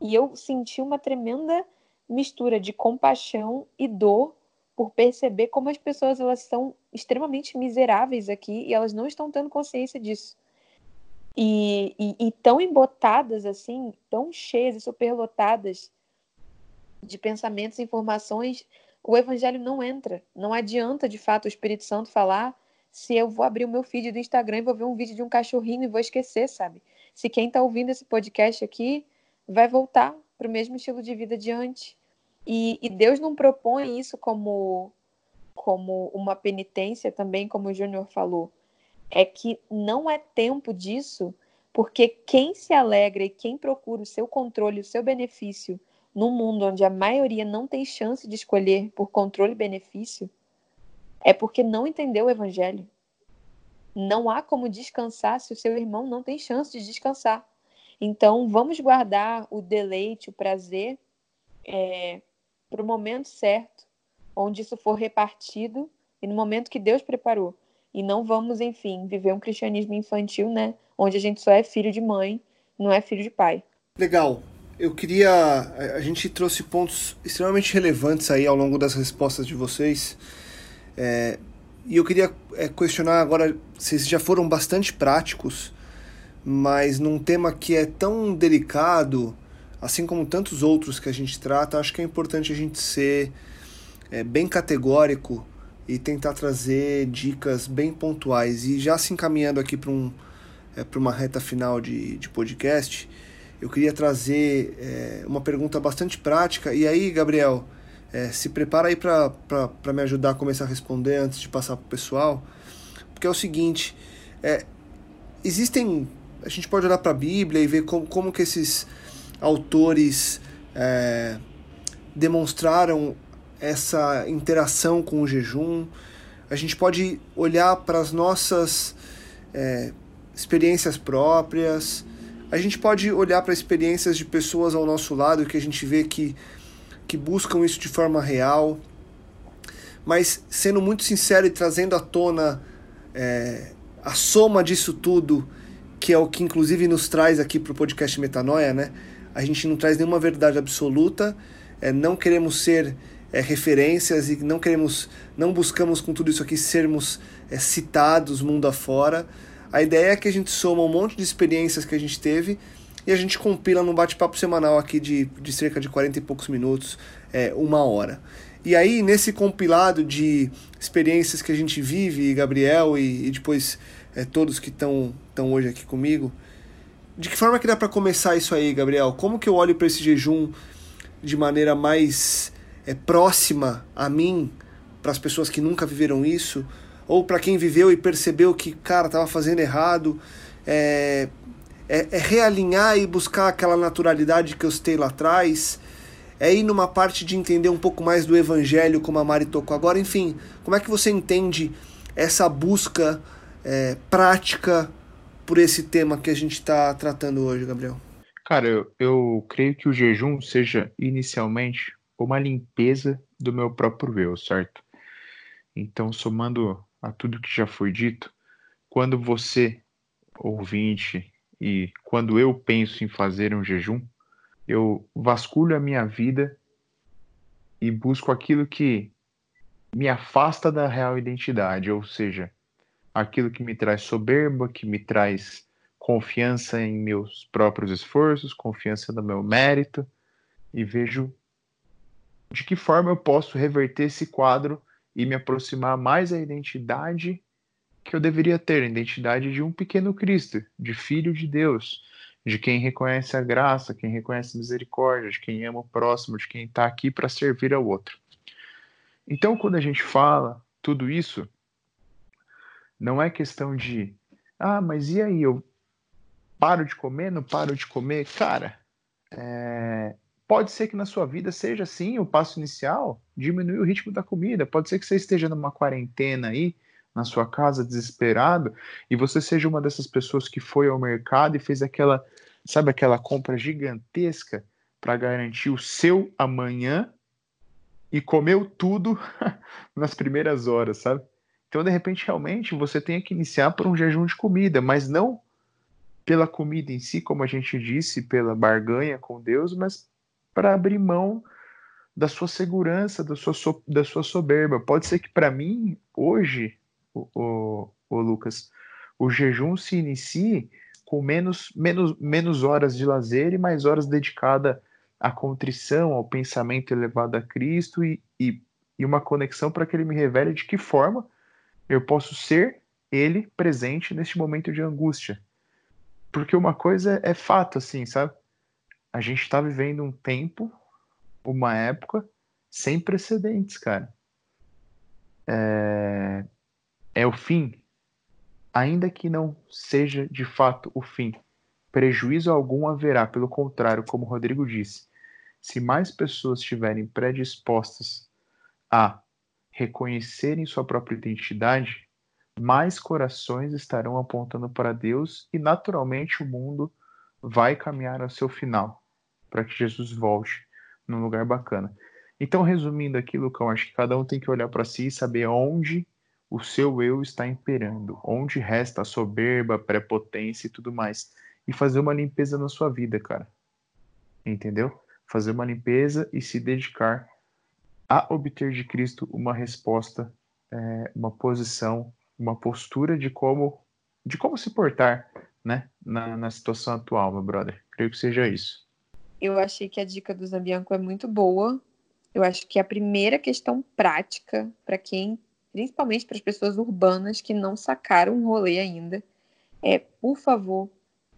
E eu senti uma tremenda mistura de compaixão e dor por perceber como as pessoas elas são extremamente miseráveis aqui e elas não estão tendo consciência disso. E, e, e tão embotadas assim, tão cheias e superlotadas de pensamentos e informações, o evangelho não entra. Não adianta, de fato, o Espírito Santo falar se eu vou abrir o meu feed do Instagram e vou ver um vídeo de um cachorrinho e vou esquecer, sabe? Se quem está ouvindo esse podcast aqui vai voltar para o mesmo estilo de vida de antes. E, e Deus não propõe isso como, como uma penitência também, como o Júnior falou. É que não é tempo disso, porque quem se alegra e quem procura o seu controle, o seu benefício, num mundo onde a maioria não tem chance de escolher por controle e benefício, é porque não entendeu o evangelho. Não há como descansar se o seu irmão não tem chance de descansar. Então, vamos guardar o deleite, o prazer, é, para o momento certo, onde isso for repartido e no momento que Deus preparou. E não vamos, enfim, viver um cristianismo infantil, né? Onde a gente só é filho de mãe, não é filho de pai. Legal. Eu queria. A gente trouxe pontos extremamente relevantes aí ao longo das respostas de vocês. É, e eu queria é, questionar agora, vocês já foram bastante práticos, mas num tema que é tão delicado, assim como tantos outros que a gente trata, acho que é importante a gente ser é, bem categórico e tentar trazer dicas bem pontuais. E já se encaminhando aqui para um, é, uma reta final de, de podcast, eu queria trazer é, uma pergunta bastante prática. E aí, Gabriel, é, se prepara aí para me ajudar a começar a responder antes de passar para o pessoal. Porque é o seguinte: é, existem. A gente pode olhar para a Bíblia e ver como, como que esses autores é, demonstraram essa interação com o jejum. a gente pode olhar para as nossas é, experiências próprias, a gente pode olhar para experiências de pessoas ao nosso lado que a gente vê que, que buscam isso de forma real, mas sendo muito sincero e trazendo à tona é, a soma disso tudo, que é o que inclusive nos traz aqui para o podcast Metanoia, né? A gente não traz nenhuma verdade absoluta, é, não queremos ser é, referências e não queremos, não buscamos com tudo isso aqui sermos é, citados mundo afora. A ideia é que a gente soma um monte de experiências que a gente teve e a gente compila num bate-papo semanal aqui de, de cerca de 40 e poucos minutos, é, uma hora. E aí, nesse compilado de experiências que a gente vive, Gabriel e, e depois é, todos que estão hoje aqui comigo, de que forma que dá para começar isso aí, Gabriel? Como que eu olho para esse jejum de maneira mais é, próxima a mim, para as pessoas que nunca viveram isso, ou para quem viveu e percebeu que, cara, estava fazendo errado, é, é, é, realinhar e buscar aquela naturalidade que eu citei lá atrás, é ir numa parte de entender um pouco mais do evangelho, como a Mari tocou agora, enfim, como é que você entende essa busca é, prática por esse tema que a gente está tratando hoje, Gabriel? Cara, eu, eu creio que o jejum seja inicialmente uma limpeza do meu próprio eu, certo? Então, somando a tudo que já foi dito, quando você, ouvinte, e quando eu penso em fazer um jejum, eu vasculho a minha vida e busco aquilo que me afasta da real identidade, ou seja, aquilo que me traz soberba, que me traz confiança em meus próprios esforços, confiança no meu mérito, e vejo de que forma eu posso reverter esse quadro e me aproximar mais da identidade que eu deveria ter, a identidade de um pequeno Cristo, de filho de Deus, de quem reconhece a graça, quem reconhece a misericórdia, de quem ama o próximo, de quem está aqui para servir ao outro. Então, quando a gente fala tudo isso, não é questão de, ah, mas e aí, eu paro de comer, não paro de comer? Cara, é... pode ser que na sua vida seja assim o passo inicial, diminuir o ritmo da comida. Pode ser que você esteja numa quarentena aí, na sua casa, desesperado, e você seja uma dessas pessoas que foi ao mercado e fez aquela, sabe, aquela compra gigantesca para garantir o seu amanhã e comeu tudo <laughs> nas primeiras horas, sabe? Então, de repente, realmente, você tem que iniciar por um jejum de comida, mas não pela comida em si, como a gente disse, pela barganha com Deus, mas para abrir mão da sua segurança, da sua, so, da sua soberba. Pode ser que para mim, hoje, o, o, o, Lucas, o jejum se inicie com menos, menos, menos horas de lazer e mais horas dedicadas à contrição, ao pensamento elevado a Cristo e, e, e uma conexão para que ele me revele de que forma eu posso ser ele presente neste momento de angústia. Porque uma coisa é fato, assim, sabe? A gente está vivendo um tempo, uma época sem precedentes, cara. É, é o fim, ainda que não seja de fato o fim. Prejuízo algum haverá, pelo contrário, como o Rodrigo disse, se mais pessoas estiverem predispostas a reconhecerem sua própria identidade, mais corações estarão apontando para Deus e, naturalmente, o mundo vai caminhar ao seu final, para que Jesus volte num lugar bacana. Então, resumindo aqui, Lucão, acho que cada um tem que olhar para si e saber onde o seu eu está imperando, onde resta a soberba, a prepotência e tudo mais. E fazer uma limpeza na sua vida, cara. Entendeu? Fazer uma limpeza e se dedicar a obter de Cristo uma resposta, é, uma posição, uma postura de como de como se portar, né, na, na situação atual, meu brother. Creio que seja isso. Eu achei que a dica do Zambianco é muito boa. Eu acho que a primeira questão prática para quem, principalmente para as pessoas urbanas que não sacaram o rolê ainda, é, por favor,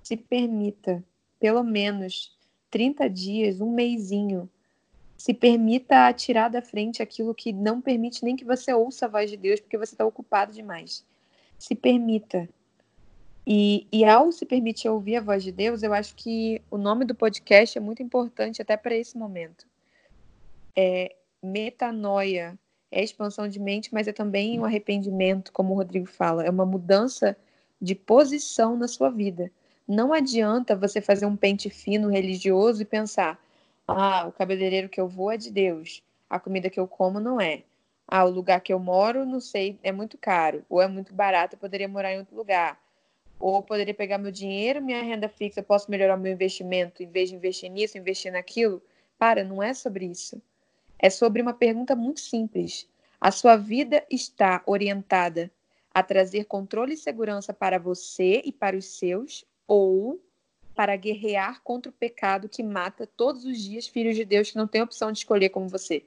se permita pelo menos 30 dias, um mêsinho se permita tirar da frente aquilo que não permite nem que você ouça a voz de Deus, porque você está ocupado demais. Se permita. E, e ao se permitir ouvir a voz de Deus, eu acho que o nome do podcast é muito importante até para esse momento. É metanoia, é expansão de mente, mas é também um arrependimento, como o Rodrigo fala, é uma mudança de posição na sua vida. Não adianta você fazer um pente fino religioso e pensar: ah, o cabeleireiro que eu vou é de Deus, a comida que eu como não é. Ah, o lugar que eu moro, não sei, é muito caro, ou é muito barato, eu poderia morar em outro lugar. Ou poderia pegar meu dinheiro, minha renda fixa, eu posso melhorar meu investimento, em vez de investir nisso, investir naquilo. Para, não é sobre isso. É sobre uma pergunta muito simples. A sua vida está orientada a trazer controle e segurança para você e para os seus, ou para guerrear contra o pecado que mata todos os dias filhos de Deus que não têm opção de escolher como você?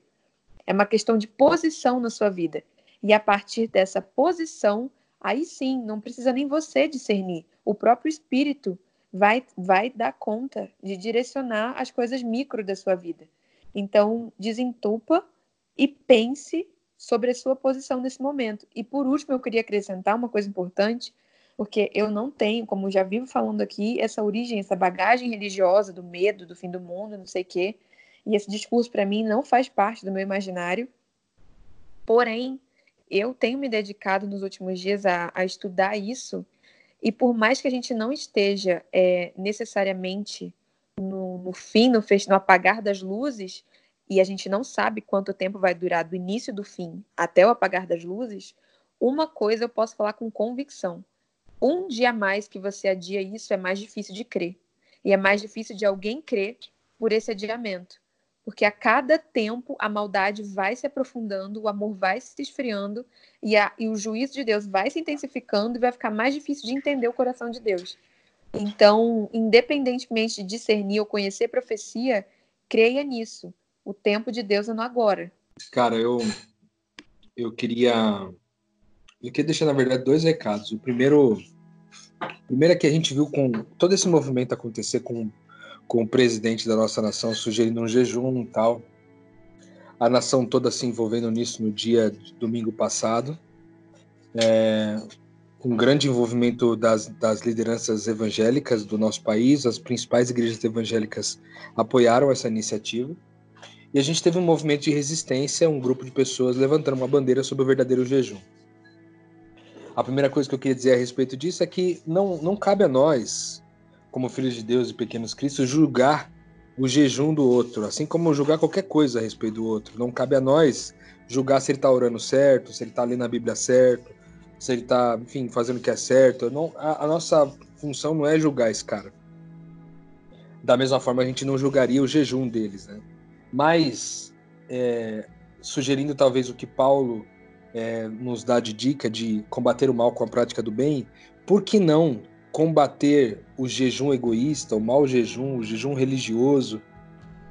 É uma questão de posição na sua vida. E a partir dessa posição, aí sim, não precisa nem você discernir. O próprio Espírito vai, vai dar conta de direcionar as coisas micro da sua vida. Então, desentupa e pense sobre a sua posição nesse momento. E por último, eu queria acrescentar uma coisa importante, porque eu não tenho, como já vivo falando aqui, essa origem, essa bagagem religiosa do medo, do fim do mundo, não sei o quê. E esse discurso para mim não faz parte do meu imaginário. Porém, eu tenho me dedicado nos últimos dias a, a estudar isso. E por mais que a gente não esteja é, necessariamente no, no fim, no, no apagar das luzes, e a gente não sabe quanto tempo vai durar do início do fim até o apagar das luzes, uma coisa eu posso falar com convicção. Um dia a mais que você adia isso é mais difícil de crer. E é mais difícil de alguém crer por esse adiamento. Porque a cada tempo a maldade vai se aprofundando, o amor vai se esfriando e, a, e o juízo de Deus vai se intensificando e vai ficar mais difícil de entender o coração de Deus. Então, independentemente de discernir ou conhecer profecia, creia nisso. O tempo de Deus é no agora. Cara, eu eu queria eu queria deixar na verdade dois recados. O primeiro, o primeiro é que a gente viu com todo esse movimento acontecer com com o presidente da nossa nação sugerindo um jejum e tal. A nação toda se envolvendo nisso no dia domingo passado. É, um grande envolvimento das, das lideranças evangélicas do nosso país, as principais igrejas evangélicas apoiaram essa iniciativa. E a gente teve um movimento de resistência, um grupo de pessoas levantando uma bandeira sobre o verdadeiro jejum. A primeira coisa que eu queria dizer a respeito disso é que não, não cabe a nós, como filhos de Deus e pequenos cristos, julgar o jejum do outro, assim como julgar qualquer coisa a respeito do outro. Não cabe a nós julgar se ele está orando certo, se ele está lendo a Bíblia certo, se ele tá, enfim, fazendo o que é certo. Não, a, a, nossa função não é julgar esse cara. Da mesma forma, a gente não julgaria o jejum deles, né? Mas, é, sugerindo talvez o que Paulo é, nos dá de dica de combater o mal com a prática do bem, por que não combater o jejum egoísta, o mau jejum, o jejum religioso,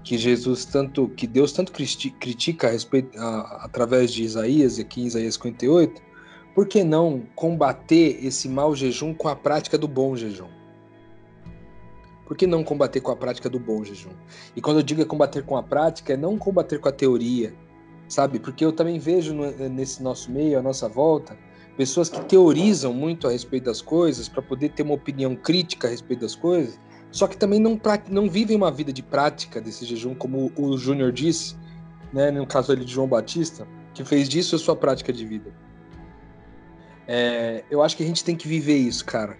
que Jesus tanto, que Deus tanto critica a respeito, a, através de Isaías, aqui em Isaías 58, por que não combater esse mau jejum com a prática do bom jejum? Por que não combater com a prática do bom jejum? E quando eu digo é combater com a prática, é não combater com a teoria, sabe? Porque eu também vejo nesse nosso meio, à nossa volta, pessoas que teorizam muito a respeito das coisas para poder ter uma opinião crítica a respeito das coisas, só que também não, não vivem uma vida de prática desse jejum, como o Júnior disse, né, no caso ali de João Batista, que fez disso a sua prática de vida. É, eu acho que a gente tem que viver isso, cara.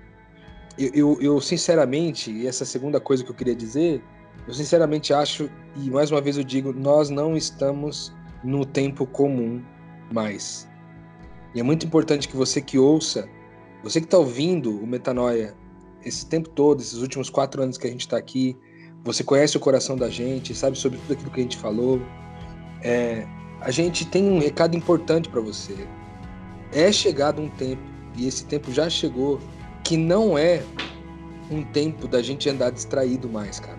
Eu, eu, eu, sinceramente, e essa segunda coisa que eu queria dizer, eu sinceramente acho, e mais uma vez eu digo, nós não estamos no tempo comum mais. E é muito importante que você que ouça, você que está ouvindo o Metanoia esse tempo todo, esses últimos quatro anos que a gente está aqui, você conhece o coração da gente, sabe sobre tudo aquilo que a gente falou. É, a gente tem um recado importante para você é chegado um tempo, e esse tempo já chegou, que não é um tempo da gente andar distraído mais, cara.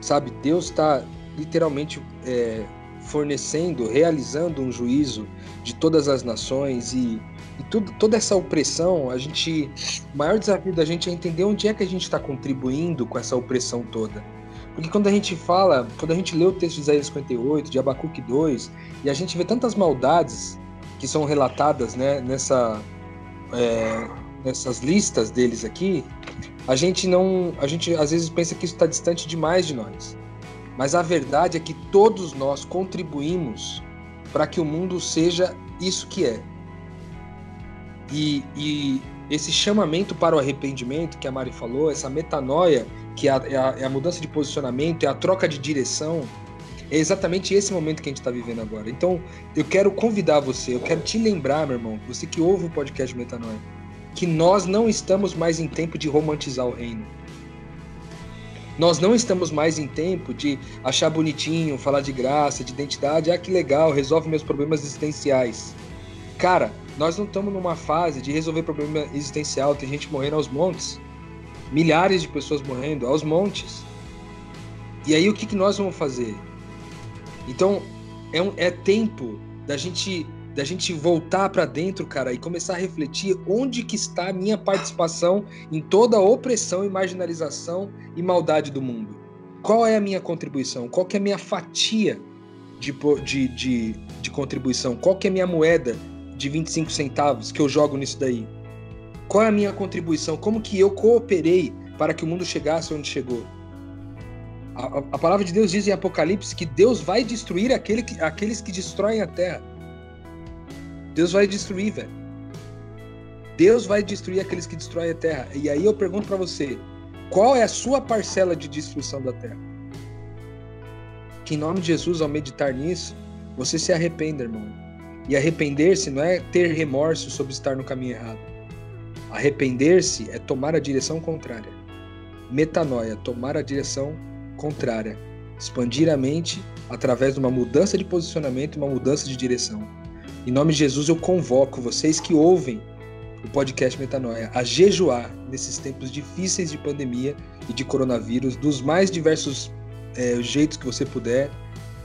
Sabe, Deus está literalmente é, fornecendo, realizando um juízo de todas as nações e, e tudo, toda essa opressão, a gente, o maior desafio da gente é entender onde é que a gente está contribuindo com essa opressão toda. Porque quando a gente fala, quando a gente lê o texto de Isaías 58, de Abacuque 2, e a gente vê tantas maldades que são relatadas né, nessa, é, nessas listas deles aqui, a gente não. A gente às vezes pensa que isso está distante demais de nós. Mas a verdade é que todos nós contribuímos para que o mundo seja isso que é. E, e, esse chamamento para o arrependimento que a Mari falou, essa metanoia, que é a, é a, é mudança de posicionamento, é a troca de direção, é exatamente esse momento que a gente está vivendo agora. Então, eu quero convidar você, eu quero te lembrar, meu irmão, você que ouve o podcast Metanoia, que nós não estamos mais em tempo de romantizar o reino. Nós não estamos mais em tempo de achar bonitinho, falar de graça, de identidade, ah, que legal, resolve meus problemas existenciais. Cara, nós não estamos numa fase de resolver problema existencial, tem gente morrendo aos montes. Milhares de pessoas morrendo aos montes. E aí o que, que nós vamos fazer? Então, é, um, é tempo da gente da gente voltar para dentro, cara, e começar a refletir onde que está a minha participação em toda a opressão e marginalização e maldade do mundo. Qual é a minha contribuição? Qual que é a minha fatia de, de, de, de contribuição? Qual que é a minha moeda de 25 centavos que eu jogo nisso daí? Qual é a minha contribuição? Como que eu cooperei para que o mundo chegasse onde chegou? A, a, palavra de Deus diz em Apocalipse que Deus vai destruir aquele que, aqueles que destroem a terra. Deus vai destruir, velho. Deus vai destruir aqueles que destroem a terra. E aí eu pergunto para você, qual é a sua parcela de destruição da terra? Que em nome de Jesus, ao meditar nisso, você se arrependa, irmão. E arrepender-se não é ter remorso sobre estar no caminho errado. Arrepender-se é tomar a direção contrária. Metanoia, tomar a direção contrária. Expandir a mente através de uma mudança de posicionamento e uma mudança de direção. Em nome de Jesus, eu convoco vocês que ouvem o podcast Metanoia a jejuar nesses tempos difíceis de pandemia e de coronavírus, dos mais diversos é, jeitos que você puder.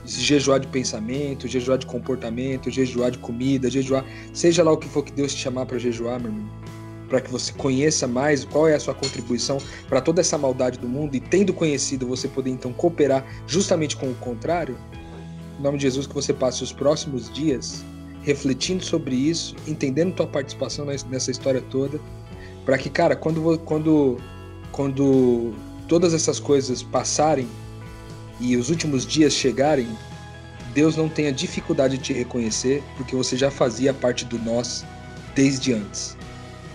Jejuar de pensamento, jejuar de comportamento, jejuar de comida, jejuar, seja lá o que for que Deus te chamar para jejuar, meu irmão, para que você conheça mais qual é a sua contribuição para toda essa maldade do mundo e tendo conhecido você poder então cooperar justamente com o contrário. Em nome de Jesus, que você passe os próximos dias refletindo sobre isso, entendendo tua participação nessa história toda, para que, cara, quando, quando, quando todas essas coisas passarem e os últimos dias chegarem, Deus não tenha dificuldade de te reconhecer, porque você já fazia parte do nós desde antes.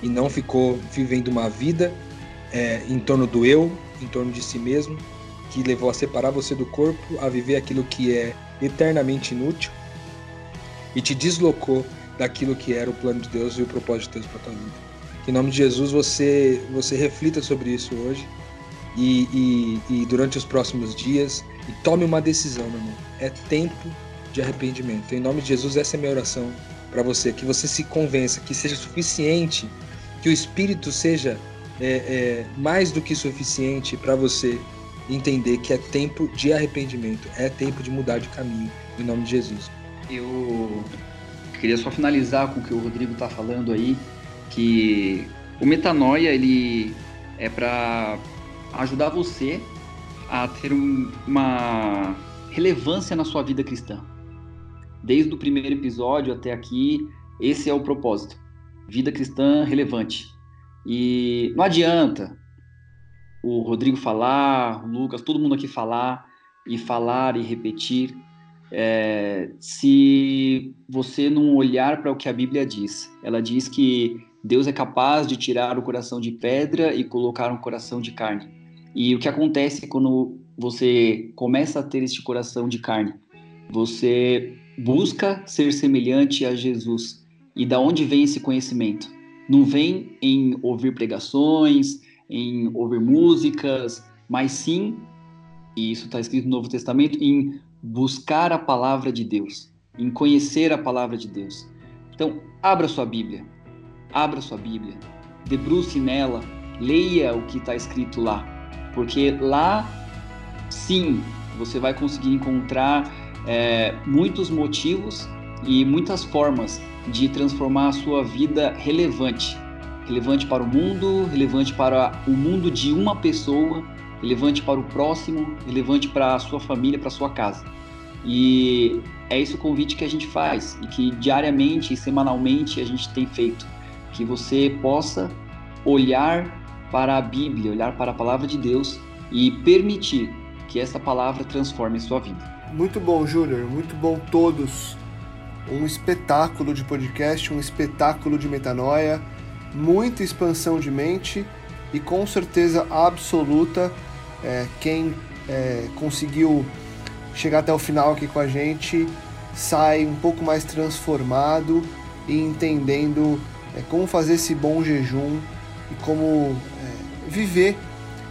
E não ficou vivendo uma vida é, em torno do eu, em torno de si mesmo, que levou a separar você do corpo, a viver aquilo que é eternamente inútil e te deslocou daquilo que era o plano de Deus e o propósito de Deus para tua vida. Que em nome de Jesus você, você reflita sobre isso hoje e, e, e durante os próximos dias e tome uma decisão, meu irmão. É tempo de arrependimento. Em nome de Jesus, essa é a minha oração para você. Que você se convença que seja suficiente, que o Espírito seja é, é, mais do que suficiente para você entender que é tempo de arrependimento, é tempo de mudar de caminho, em nome de Jesus. Eu queria só finalizar com o que o Rodrigo está falando aí, que o metanoia ele é para ajudar você a ter um, uma relevância na sua vida cristã. Desde o primeiro episódio até aqui, esse é o propósito. Vida cristã relevante. E não adianta o Rodrigo falar, o Lucas, todo mundo aqui falar e falar e repetir é, se você não olhar para o que a Bíblia diz. Ela diz que Deus é capaz de tirar o coração de pedra e colocar um coração de carne. E o que acontece quando você começa a ter este coração de carne? Você busca ser semelhante a Jesus. E da onde vem esse conhecimento? Não vem em ouvir pregações, em ouvir músicas, mas sim, e isso está escrito no Novo Testamento, em buscar a palavra de Deus, em conhecer a palavra de Deus. Então, abra sua Bíblia, abra sua Bíblia, debruce nela, leia o que está escrito lá, porque lá, sim, você vai conseguir encontrar é, muitos motivos e muitas formas de transformar a sua vida relevante. Relevante para o mundo, relevante para o mundo de uma pessoa, relevante para o próximo, relevante para a sua família, para a sua casa. E é esse o convite que a gente faz e que diariamente e semanalmente a gente tem feito, que você possa olhar para a Bíblia, olhar para a palavra de Deus e permitir que essa palavra transforme a sua vida. Muito bom, Júnior, muito bom todos um espetáculo de podcast, um espetáculo de metanoia, muita expansão de mente e com certeza absoluta é, quem é, conseguiu chegar até o final aqui com a gente sai um pouco mais transformado e entendendo é, como fazer esse bom jejum e como é, viver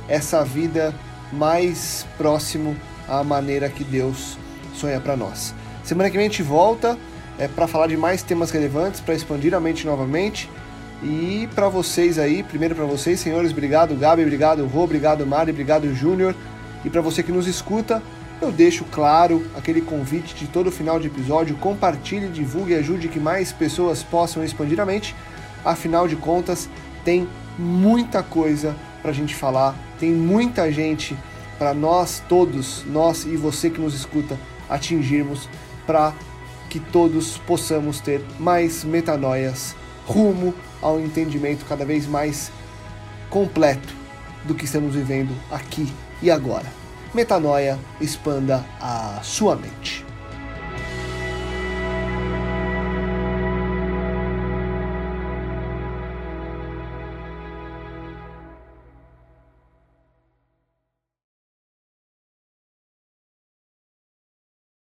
essa vida mais próximo à maneira que Deus sonha para nós. Semana que vem a gente volta é, para falar de mais temas relevantes, para expandir a mente novamente. E para vocês aí, primeiro para vocês, senhores, obrigado Gabi, obrigado Rô, obrigado Mari, obrigado Júnior. E para você que nos escuta, eu deixo claro aquele convite de todo final de episódio, compartilhe, divulgue e ajude que mais pessoas possam expandir a mente. Afinal de contas, tem muita coisa para a gente falar, tem muita gente para nós todos, nós e você que nos escuta, atingirmos para que todos possamos ter mais metanoias rumo ao entendimento cada vez mais completo do que estamos vivendo aqui e agora. Metanoia, expanda a sua mente.